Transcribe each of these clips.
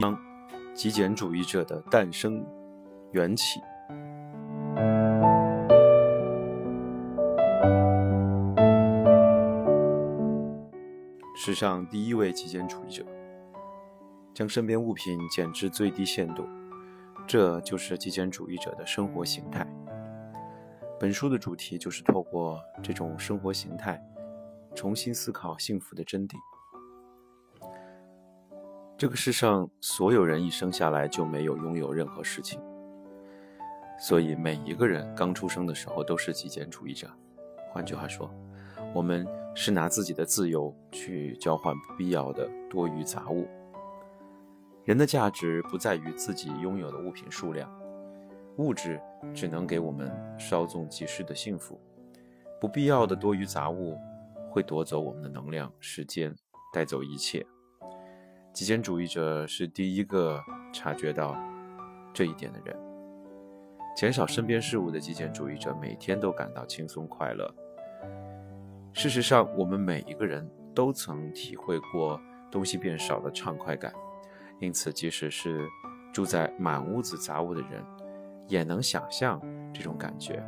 当极简主义者的诞生缘起。史上第一位极简主义者，将身边物品减至最低限度，这就是极简主义者的生活形态。本书的主题就是透过这种生活形态，重新思考幸福的真谛。这个世上所有人一生下来就没有拥有任何事情，所以每一个人刚出生的时候都是极简主义者。换句话说，我们是拿自己的自由去交换不必要的多余杂物。人的价值不在于自己拥有的物品数量，物质只能给我们稍纵即逝的幸福，不必要的多余杂物会夺走我们的能量、时间，带走一切。极简主义者是第一个察觉到这一点的人。减少身边事物的极简主义者每天都感到轻松快乐。事实上，我们每一个人都曾体会过东西变少的畅快感，因此，即使是住在满屋子杂物的人，也能想象这种感觉。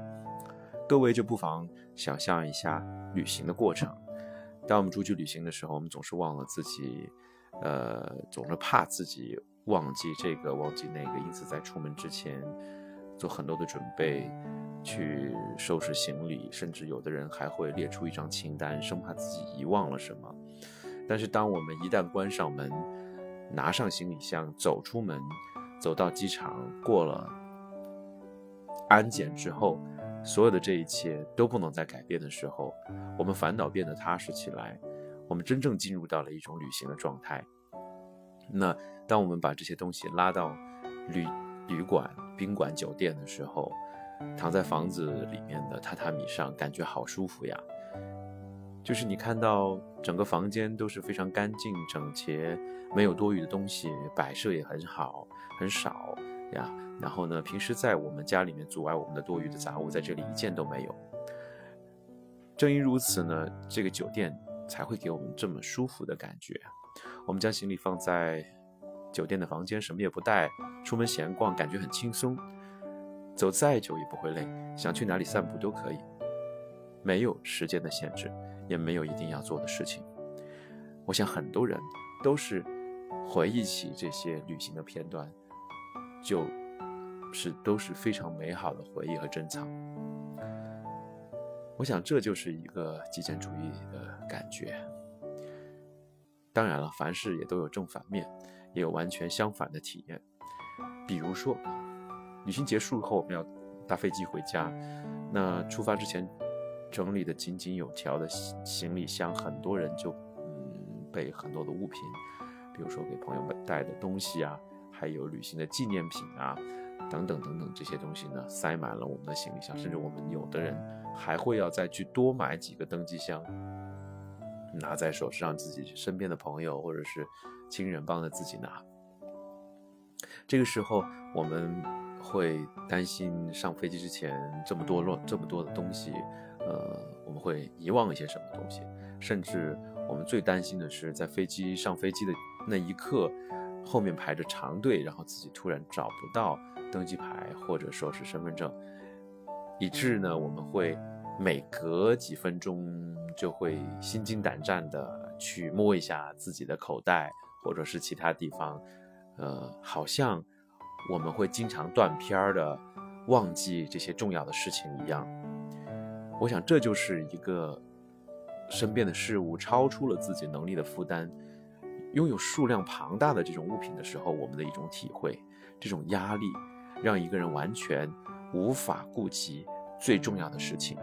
各位就不妨想象一下旅行的过程。当我们出去旅行的时候，我们总是忘了自己。呃，总是怕自己忘记这个忘记那个，因此在出门之前做很多的准备，去收拾行李，甚至有的人还会列出一张清单，生怕自己遗忘了什么。但是当我们一旦关上门，拿上行李箱，走出门，走到机场，过了安检之后，所有的这一切都不能再改变的时候，我们反倒变得踏实起来。我们真正进入到了一种旅行的状态。那当我们把这些东西拉到旅旅馆、宾馆、酒店的时候，躺在房子里面的榻榻米上，感觉好舒服呀。就是你看到整个房间都是非常干净整洁，没有多余的东西，摆设也很好，很少呀。然后呢，平时在我们家里面阻碍我们的多余的杂物，在这里一件都没有。正因如此呢，这个酒店。才会给我们这么舒服的感觉。我们将行李放在酒店的房间，什么也不带，出门闲逛，感觉很轻松。走再久也不会累，想去哪里散步都可以，没有时间的限制，也没有一定要做的事情。我想很多人都是回忆起这些旅行的片段，就是都是非常美好的回忆和珍藏。我想这就是一个极简主义的感觉。当然了，凡事也都有正反面，也有完全相反的体验。比如说，旅行结束后我们要搭飞机回家，那出发之前整理的井井有条的行李箱，很多人就嗯备很多的物品，比如说给朋友们带的东西啊，还有旅行的纪念品啊。等等等等，这些东西呢，塞满了我们的行李箱，甚至我们有的人还会要再去多买几个登机箱，拿在手上，自己身边的朋友或者是亲人帮着自己拿。这个时候，我们会担心上飞机之前这么多乱这么多的东西，呃，我们会遗忘一些什么东西，甚至我们最担心的是在飞机上飞机的那一刻，后面排着长队，然后自己突然找不到。登机牌或者说是身份证，以致呢，我们会每隔几分钟就会心惊胆战的去摸一下自己的口袋或者是其他地方，呃，好像我们会经常断片儿的忘记这些重要的事情一样。我想这就是一个身边的事物超出了自己能力的负担，拥有数量庞大的这种物品的时候，我们的一种体会，这种压力。让一个人完全无法顾及最重要的事情。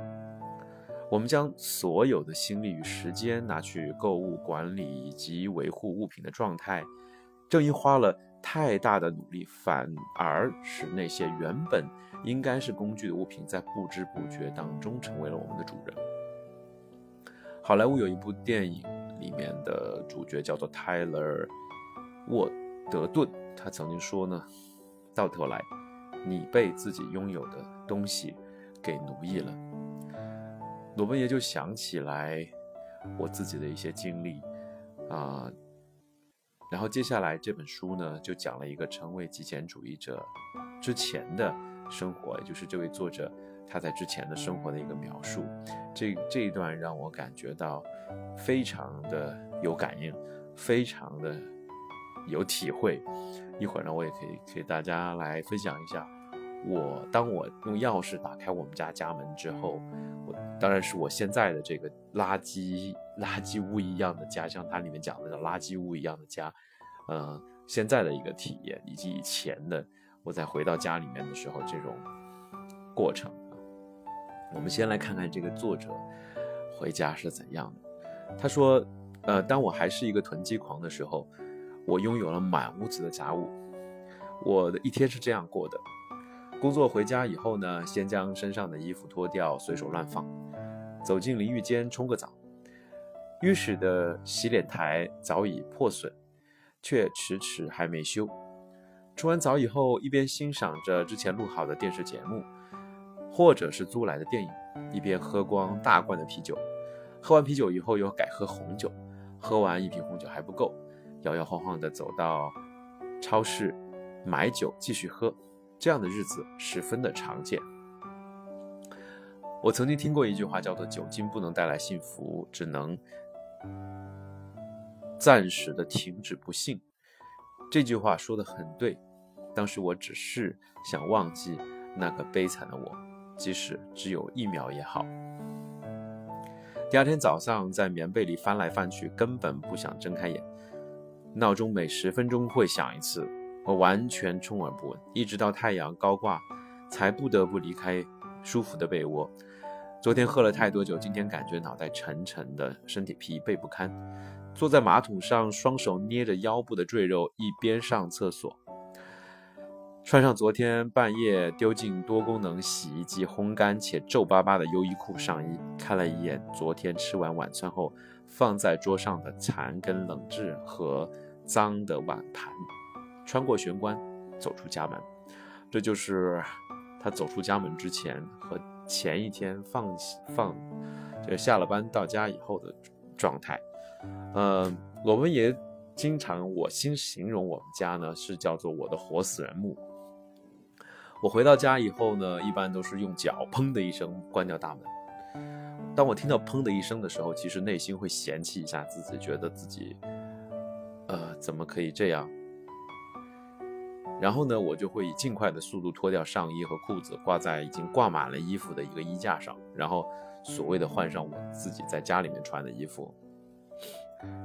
我们将所有的心力与时间拿去购物、管理以及维护物品的状态，正因花了太大的努力，反而使那些原本应该是工具的物品，在不知不觉当中成为了我们的主人。好莱坞有一部电影，里面的主角叫做泰勒·沃德顿，他曾经说呢，到头来。你被自己拥有的东西给奴役了，罗伯也就想起来我自己的一些经历。啊。然后接下来这本书呢，就讲了一个成为极简主义者之前的生活，也就是这位作者他在之前的生活的一个描述。这这一段让我感觉到非常的有感应，非常的有体会。一会儿呢，我也可以给大家来分享一下，我当我用钥匙打开我们家家门之后，我当然是我现在的这个垃圾。垃圾屋一样的家，像它里面讲的叫垃圾屋一样的家，呃，现在的一个体验，以及以前的我在回到家里面的时候这种过程。我们先来看看这个作者回家是怎样的。他说，呃，当我还是一个囤积狂的时候，我拥有了满屋子的杂物。我的一天是这样过的：工作回家以后呢，先将身上的衣服脱掉，随手乱放，走进淋浴间冲个澡。浴室的洗脸台早已破损，却迟迟还没修。冲完澡以后，一边欣赏着之前录好的电视节目，或者是租来的电影，一边喝光大罐的啤酒。喝完啤酒以后，又改喝红酒。喝完一瓶红酒还不够，摇摇晃晃地走到超市买酒继续喝。这样的日子十分的常见。我曾经听过一句话，叫做“酒精不能带来幸福，只能”。暂时的停止不幸，这句话说的很对。当时我只是想忘记那个悲惨的我，即使只有一秒也好。第二天早上在棉被里翻来翻去，根本不想睁开眼。闹钟每十分钟会响一次，我完全充耳不闻，一直到太阳高挂，才不得不离开舒服的被窝。昨天喝了太多酒，今天感觉脑袋沉沉的，身体疲惫不堪。坐在马桶上，双手捏着腰部的赘肉，一边上厕所。穿上昨天半夜丢进多功能洗衣机烘干且皱巴巴的优衣库上衣，看了一眼昨天吃完晚餐后放在桌上的残羹冷炙和脏的碗盘，穿过玄关，走出家门。这就是他走出家门之前和。前一天放放，就下了班到家以后的状态，嗯，我们也经常我新形容我们家呢是叫做我的活死人墓。我回到家以后呢，一般都是用脚砰的一声关掉大门。当我听到砰的一声的时候，其实内心会嫌弃一下自己，觉得自己，呃，怎么可以这样？然后呢，我就会以尽快的速度脱掉上衣和裤子，挂在已经挂满了衣服的一个衣架上，然后所谓的换上我自己在家里面穿的衣服，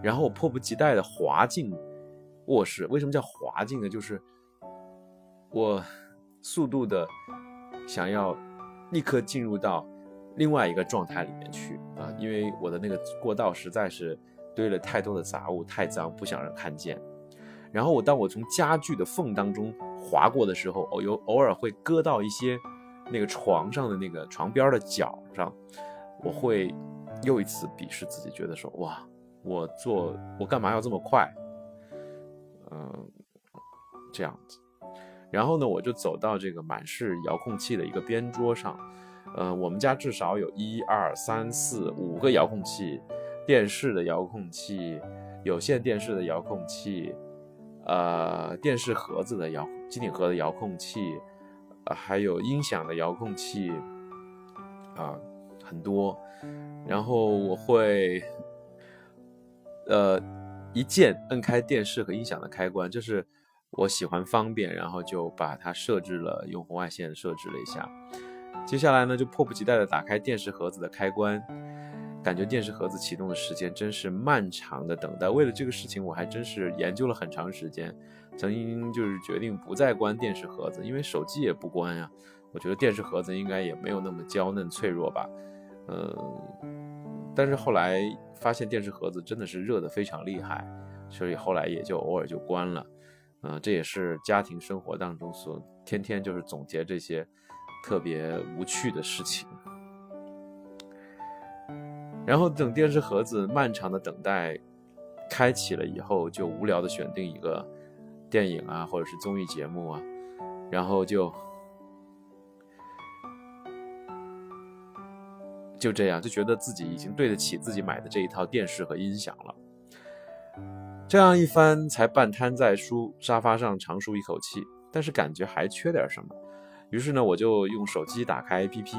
然后我迫不及待的滑进卧室。为什么叫滑进呢？就是我速度的想要立刻进入到另外一个状态里面去啊，因为我的那个过道实在是堆了太多的杂物，太脏，不想让看见。然后我当我从家具的缝当中划过的时候，偶有偶尔会割到一些那个床上的那个床边的角上，我会又一次鄙视自己，觉得说哇，我做我干嘛要这么快？嗯，这样子。然后呢，我就走到这个满是遥控器的一个边桌上，呃，我们家至少有一二三四五个遥控器，电视的遥控器，有线电视的遥控器。呃，电视盒子的遥机顶盒的遥控器，呃，还有音响的遥控器，啊，很多。然后我会，呃，一键摁开电视和音响的开关，就是我喜欢方便，然后就把它设置了，用红外线设置了一下。接下来呢，就迫不及待的打开电视盒子的开关。感觉电视盒子启动的时间真是漫长的等待。为了这个事情，我还真是研究了很长时间。曾经就是决定不再关电视盒子，因为手机也不关呀。我觉得电视盒子应该也没有那么娇嫩脆弱吧。嗯，但是后来发现电视盒子真的是热得非常厉害，所以后来也就偶尔就关了。嗯，这也是家庭生活当中所天天就是总结这些特别无趣的事情。然后等电视盒子漫长的等待开启了以后，就无聊的选定一个电影啊，或者是综艺节目啊，然后就就这样，就觉得自己已经对得起自己买的这一套电视和音响了。这样一番，才半瘫在书沙发上长舒一口气，但是感觉还缺点什么。于是呢，我就用手机打开 APP，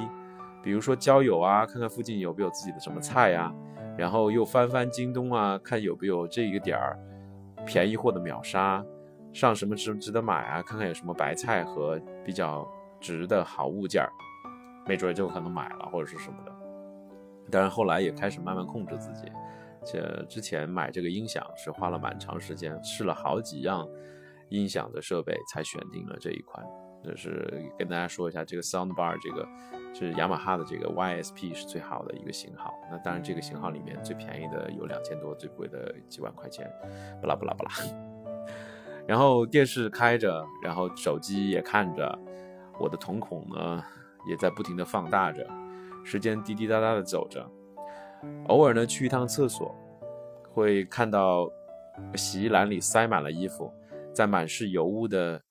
比如说交友啊，看看附近有没有自己的什么菜呀，然后又翻翻京东啊，看有没有这一个点儿便宜货的秒杀，上什么值值得买啊，看看有什么白菜和比较值的好物件儿，没准就可能买了或者是什么的。当然后来也开始慢慢控制自己，这之前买这个音响是花了蛮长时间，试了好几样音响的设备才选定了这一款。就是跟大家说一下，这个 Soundbar 这个是雅马哈的这个 YSP 是最好的一个型号。那当然，这个型号里面最便宜的有两千多，最贵的几万块钱，不啦不啦不啦。然后电视开着，然后手机也看着，我的瞳孔呢也在不停的放大着，时间滴滴答答的走着。偶尔呢去一趟厕所，会看到洗衣篮里塞满了衣服，在满是油污的。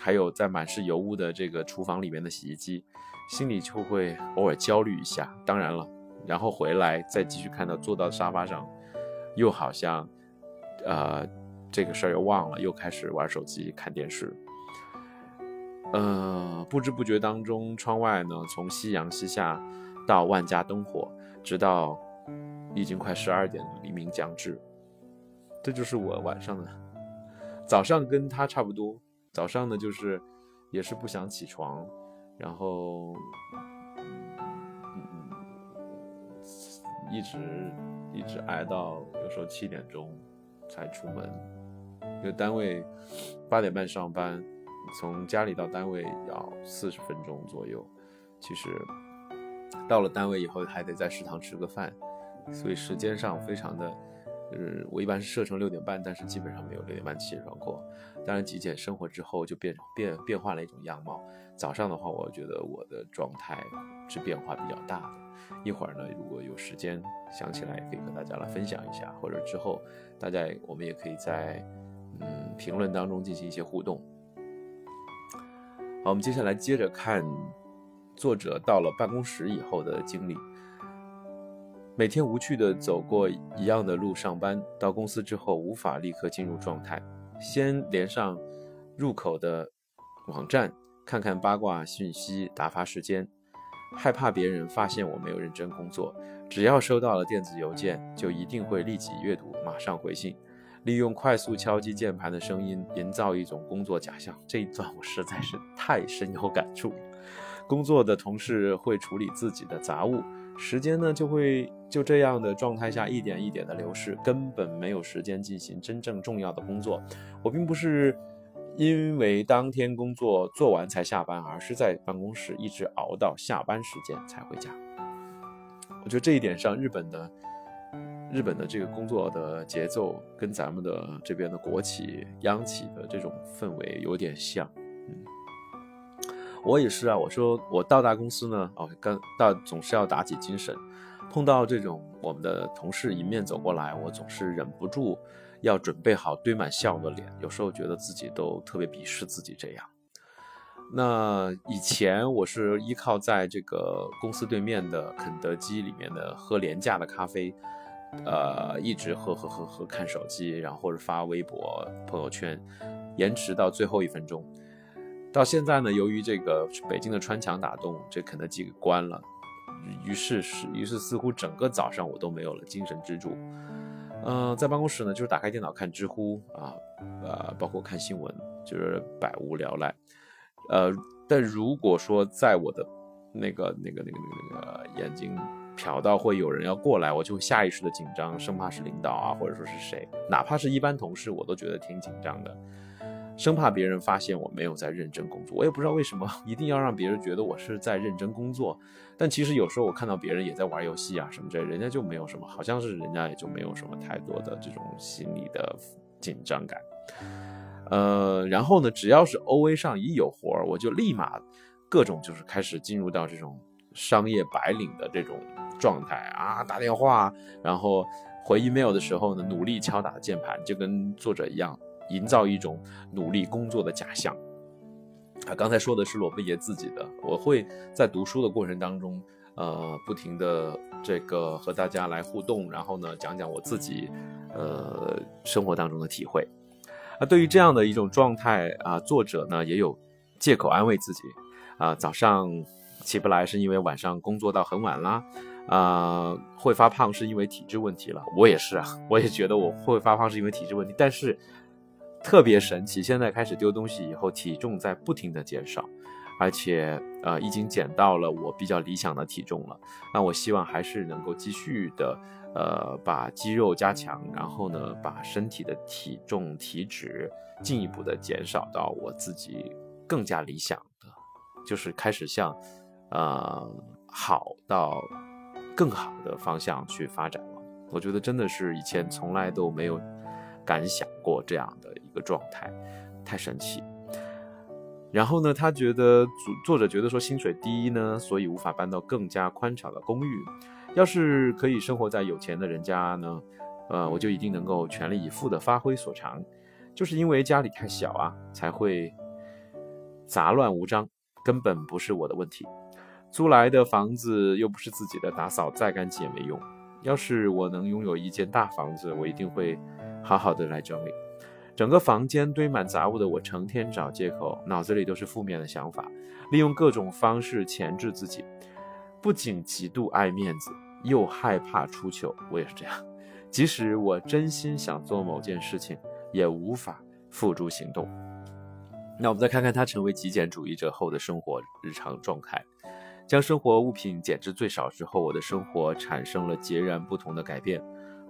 还有在满是油污的这个厨房里面的洗衣机，心里就会偶尔焦虑一下。当然了，然后回来再继续看到坐到沙发上，又好像，呃，这个事儿又忘了，又开始玩手机看电视。呃，不知不觉当中，窗外呢从夕阳西下到万家灯火，直到已经快十二点，黎明将至。这就是我晚上的，早上跟他差不多。早上呢，就是也是不想起床，然后，一直一直挨到有时候七点钟才出门，因为单位八点半上班，从家里到单位要四十分钟左右。其实到了单位以后还得在食堂吃个饭，所以时间上非常的。嗯我一般是设成六点半，但是基本上没有六点半起床过。当然，极简生活之后就变变变化了一种样貌。早上的话，我觉得我的状态是变化比较大的。一会儿呢，如果有时间想起来，也可以和大家来分享一下，或者之后大家我们也可以在嗯评论当中进行一些互动。好，我们接下来接着看作者到了办公室以后的经历。每天无趣的走过一样的路上班，到公司之后无法立刻进入状态，先连上入口的网站看看八卦讯息打发时间，害怕别人发现我没有认真工作。只要收到了电子邮件，就一定会立即阅读，马上回信，利用快速敲击键盘的声音营造一种工作假象。这一段我实在是太深有感触。工作的同事会处理自己的杂物。时间呢，就会就这样的状态下一点一点的流逝，根本没有时间进行真正重要的工作。我并不是因为当天工作做完才下班，而是在办公室一直熬到下班时间才回家。我觉得这一点上，日本的日本的这个工作的节奏跟咱们的这边的国企央企的这种氛围有点像，我也是啊，我说我到大公司呢，哦，刚到总是要打起精神。碰到这种我们的同事迎面走过来，我总是忍不住要准备好堆满笑的脸。有时候觉得自己都特别鄙视自己这样。那以前我是依靠在这个公司对面的肯德基里面的喝廉价的咖啡，呃，一直喝喝喝喝看手机，然后或者发微博朋友圈，延迟到最后一分钟。到现在呢，由于这个北京的穿墙打洞，这肯德基给关了，于是是于是似乎整个早上我都没有了精神支柱。嗯，在办公室呢，就是打开电脑看知乎啊，呃，包括看新闻，就是百无聊赖。呃，但如果说在我的那个那个那个那个那个眼睛瞟到会有人要过来，我就会下意识的紧张，生怕是领导啊，或者说是谁，哪怕是一般同事，我都觉得挺紧张的。生怕别人发现我没有在认真工作，我也不知道为什么一定要让别人觉得我是在认真工作。但其实有时候我看到别人也在玩游戏啊什么之类，人家就没有什么，好像是人家也就没有什么太多的这种心理的紧张感。呃，然后呢，只要是 O A 上一有活，我就立马各种就是开始进入到这种商业白领的这种状态啊，打电话，然后回 email 的时候呢，努力敲打键盘，就跟作者一样。营造一种努力工作的假象啊！刚才说的是罗贝爷自己的，我会在读书的过程当中，呃，不停的这个和大家来互动，然后呢，讲讲我自己，呃，生活当中的体会。啊，对于这样的一种状态啊，作者呢也有借口安慰自己，啊，早上起不来是因为晚上工作到很晚啦，啊，会发胖是因为体质问题了。我也是啊，我也觉得我会发胖是因为体质问题，但是特别神奇，现在开始丢东西以后，体重在不停的减少，而且呃已经减到了我比较理想的体重了。那我希望还是能够继续的。呃，把肌肉加强，然后呢，把身体的体重、体脂进一步的减少到我自己更加理想的，就是开始向呃好到更好的方向去发展了。我觉得真的是以前从来都没有敢想过这样的一个状态，太神奇。然后呢，他觉得作作者觉得说薪水低呢，所以无法搬到更加宽敞的公寓。要是可以生活在有钱的人家呢，呃，我就一定能够全力以赴地发挥所长。就是因为家里太小啊，才会杂乱无章，根本不是我的问题。租来的房子又不是自己的，打扫再干净也没用。要是我能拥有一间大房子，我一定会好好的来整理。整个房间堆满杂物的我，成天找借口，脑子里都是负面的想法，利用各种方式钳制自己。不仅极度爱面子。又害怕出糗，我也是这样。即使我真心想做某件事情，也无法付诸行动。那我们再看看他成为极简主义者后的生活日常状态。将生活物品减至最少之后，我的生活产生了截然不同的改变。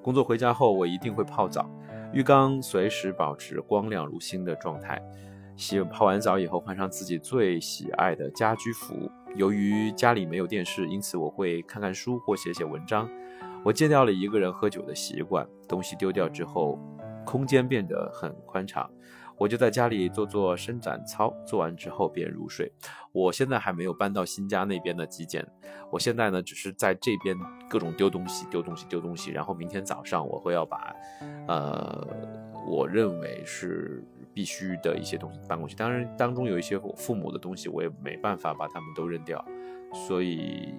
工作回家后，我一定会泡澡，浴缸随时保持光亮如新的状态。洗泡完澡以后，换上自己最喜爱的家居服。由于家里没有电视，因此我会看看书或写写文章。我戒掉了一个人喝酒的习惯。东西丢掉之后，空间变得很宽敞。我就在家里做做伸展操，做完之后便入睡。我现在还没有搬到新家那边的极简。我现在呢，只是在这边各种丢东西，丢东西，丢东西。然后明天早上我会要把，呃，我认为是。必须的一些东西搬过去，当然当中有一些我父母的东西，我也没办法把他们都扔掉，所以，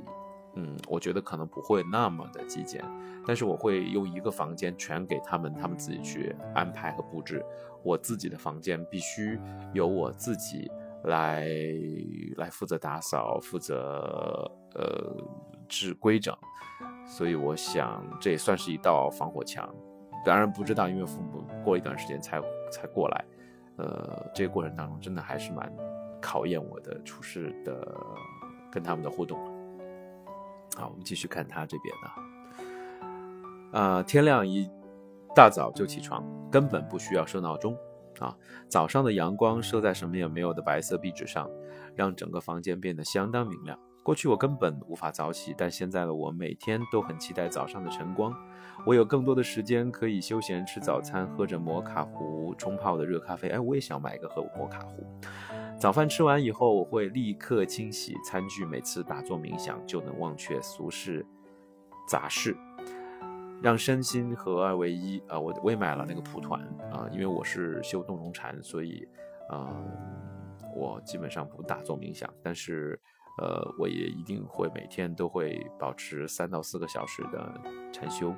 嗯，我觉得可能不会那么的极简，但是我会用一个房间全给他们，他们自己去安排和布置。我自己的房间必须由我自己来来负责打扫，负责呃治规整，所以我想这也算是一道防火墙。当然不知道，因为父母过一段时间才才过来。呃，这个过程当中真的还是蛮考验我的处事的，跟他们的互动。好，我们继续看他这边的。啊，天亮一大早就起床，根本不需要设闹钟啊。早上的阳光射在什么也没有的白色壁纸上，让整个房间变得相当明亮。过去我根本无法早起，但现在的我每天都很期待早上的晨光。我有更多的时间可以休闲吃早餐，喝着摩卡壶冲泡的热咖啡。哎，我也想买一个喝摩卡壶。早饭吃完以后，我会立刻清洗餐具。每次打坐冥想，就能忘却俗世杂事，让身心合二为一。啊，我我也买了那个蒲团啊，因为我是修动容禅，所以啊，我基本上不打坐冥想，但是。呃，我也一定会每天都会保持三到四个小时的禅修。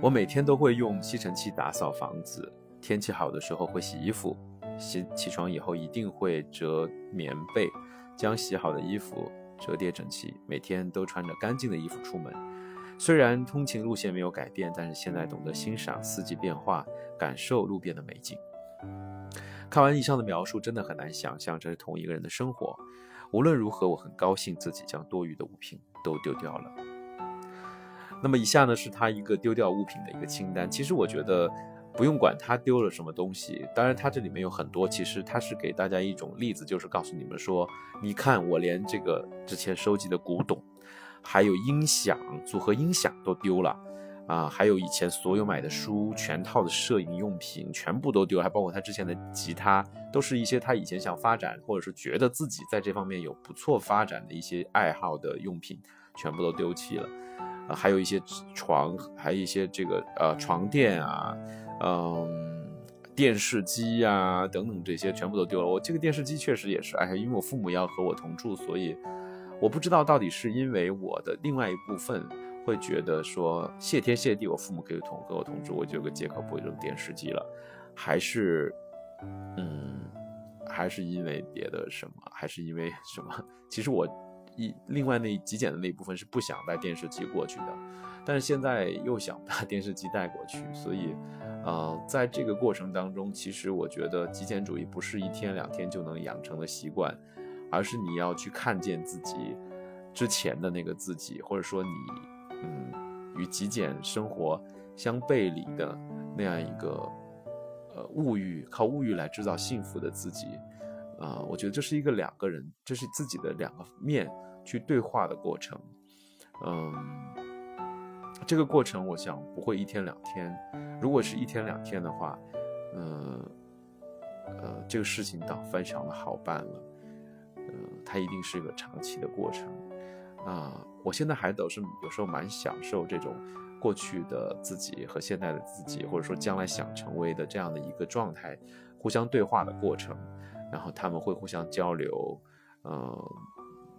我每天都会用吸尘器打扫房子，天气好的时候会洗衣服。洗起床以后一定会折棉被，将洗好的衣服折叠整齐。每天都穿着干净的衣服出门。虽然通勤路线没有改变，但是现在懂得欣赏四季变化，感受路边的美景。看完以上的描述，真的很难想象这是同一个人的生活。无论如何，我很高兴自己将多余的物品都丢掉了。那么以下呢，是他一个丢掉物品的一个清单。其实我觉得不用管他丢了什么东西，当然他这里面有很多，其实他是给大家一种例子，就是告诉你们说，你看我连这个之前收集的古董，还有音响组合音响都丢了。啊，还有以前所有买的书、全套的摄影用品，全部都丢了，还包括他之前的吉他，都是一些他以前想发展，或者是觉得自己在这方面有不错发展的一些爱好的用品，全部都丢弃了。啊，还有一些床，还有一些这个呃床垫啊，嗯，电视机呀等等这些全部都丢了。我这个电视机确实也是，哎呀，因为我父母要和我同住，所以我不知道到底是因为我的另外一部分。会觉得说谢天谢地，我父母可以同跟我同住，我就有个借口不会扔电视机了，还是，嗯，还是因为别的什么，还是因为什么？其实我一另外那极简的那一部分是不想带电视机过去的，但是现在又想把电视机带过去，所以，呃，在这个过程当中，其实我觉得极简主义不是一天两天就能养成的习惯。而是你要去看见自己之前的那个自己，或者说你，嗯，与极简生活相背离的那样一个，呃，物欲靠物欲来制造幸福的自己，啊，我觉得这是一个两个人，这是自己的两个面去对话的过程，嗯，这个过程我想不会一天两天，如果是一天两天的话，嗯，呃，这个事情倒非常的好办了。嗯，它一定是一个长期的过程，啊，我现在还都是有时候蛮享受这种过去的自己和现在的自己，或者说将来想成为的这样的一个状态，互相对话的过程，然后他们会互相交流，嗯，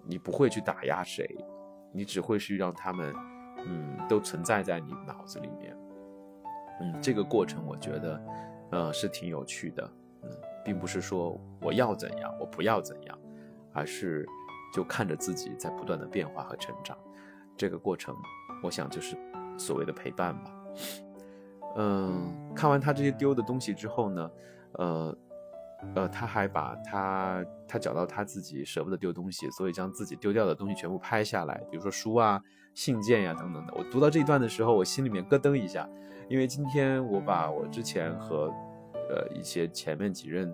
你不会去打压谁，你只会是让他们，嗯，都存在在你脑子里面，嗯，这个过程我觉得，呃，是挺有趣的，嗯，并不是说我要怎样，我不要怎样。而是就看着自己在不断的变化和成长，这个过程，我想就是所谓的陪伴吧。嗯，看完他这些丢的东西之后呢，呃，呃，他还把他他找到他自己舍不得丢东西，所以将自己丢掉的东西全部拍下来，比如说书啊、信件呀等等的。我读到这一段的时候，我心里面咯噔一下，因为今天我把我之前和呃一些前面几任。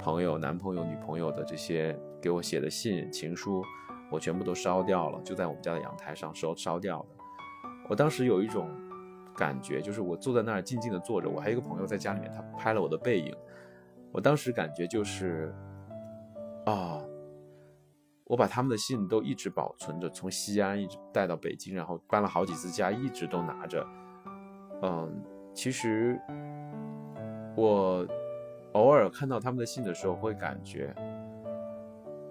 朋友、男朋友、女朋友的这些给我写的信、情书，我全部都烧掉了，就在我们家的阳台上烧烧掉的。我当时有一种感觉，就是我坐在那儿静静的坐着，我还有一个朋友在家里面，他拍了我的背影。我当时感觉就是，啊，我把他们的信都一直保存着，从西安一直带到北京，然后搬了好几次家，一直都拿着。嗯，其实我。偶尔看到他们的信的时候，会感觉，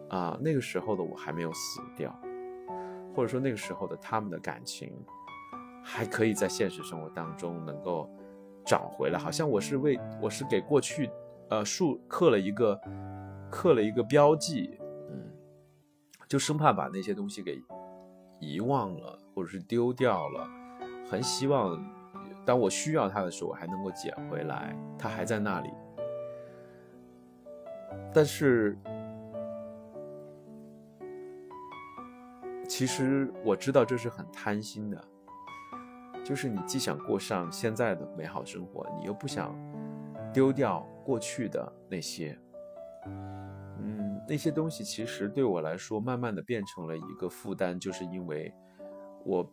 啊，那个时候的我还没有死掉，或者说那个时候的他们的感情，还可以在现实生活当中能够找回来。好像我是为我是给过去，呃，树刻了一个刻了一个标记，嗯，就生怕把那些东西给遗忘了，或者是丢掉了。很希望当我需要它的时候，我还能够捡回来，它还在那里。但是，其实我知道这是很贪心的，就是你既想过上现在的美好生活，你又不想丢掉过去的那些，嗯，那些东西其实对我来说，慢慢的变成了一个负担，就是因为我，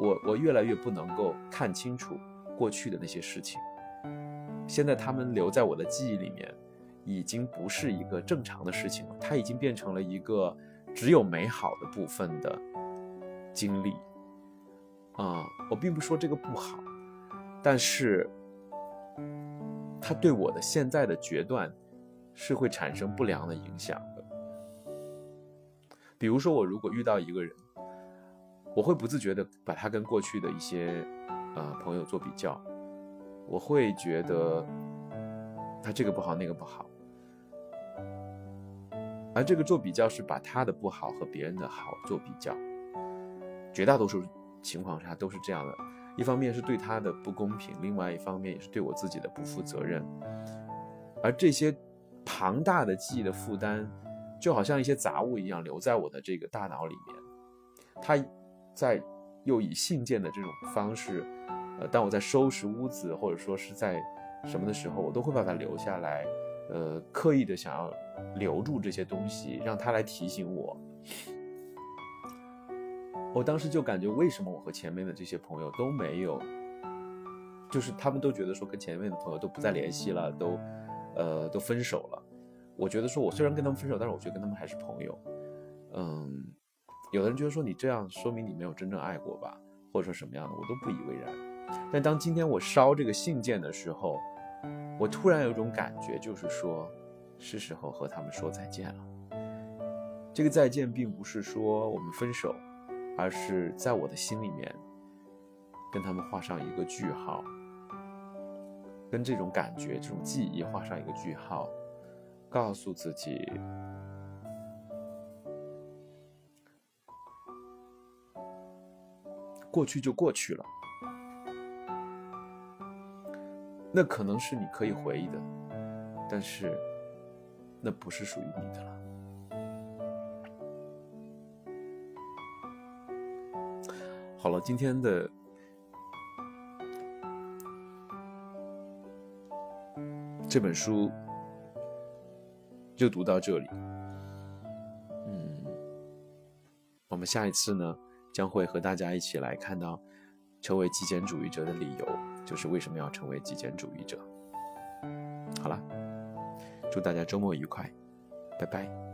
我，我越来越不能够看清楚过去的那些事情，现在他们留在我的记忆里面。已经不是一个正常的事情了，它已经变成了一个只有美好的部分的经历。啊，我并不说这个不好，但是它对我的现在的决断是会产生不良的影响的。比如说，我如果遇到一个人，我会不自觉的把他跟过去的一些呃朋友做比较，我会觉得他这个不好，那个不好。而这个做比较是把他的不好和别人的好做比较，绝大多数情况下都是这样的。一方面是对他的不公平，另外一方面也是对我自己的不负责任。而这些庞大的记忆的负担，就好像一些杂物一样留在我的这个大脑里面。他在又以信件的这种方式，呃，当我在收拾屋子或者说是在什么的时候，我都会把它留下来。呃，刻意的想要留住这些东西，让他来提醒我。我当时就感觉，为什么我和前面的这些朋友都没有，就是他们都觉得说跟前面的朋友都不再联系了，都，呃，都分手了。我觉得说，我虽然跟他们分手，但是我觉得跟他们还是朋友。嗯，有的人觉得说你这样说明你没有真正爱过吧，或者说什么样的，我都不以为然。但当今天我烧这个信件的时候，我突然有一种感觉，就是说，是时候和他们说再见了。这个再见，并不是说我们分手，而是在我的心里面跟他们画上一个句号，跟这种感觉、这种记忆画上一个句号，告诉自己，过去就过去了。那可能是你可以回忆的，但是那不是属于你的了。好了，今天的这本书就读到这里。嗯，我们下一次呢，将会和大家一起来看到成为极简主义者的理由，就是为什么要成为极简主义者。好了，祝大家周末愉快，拜拜。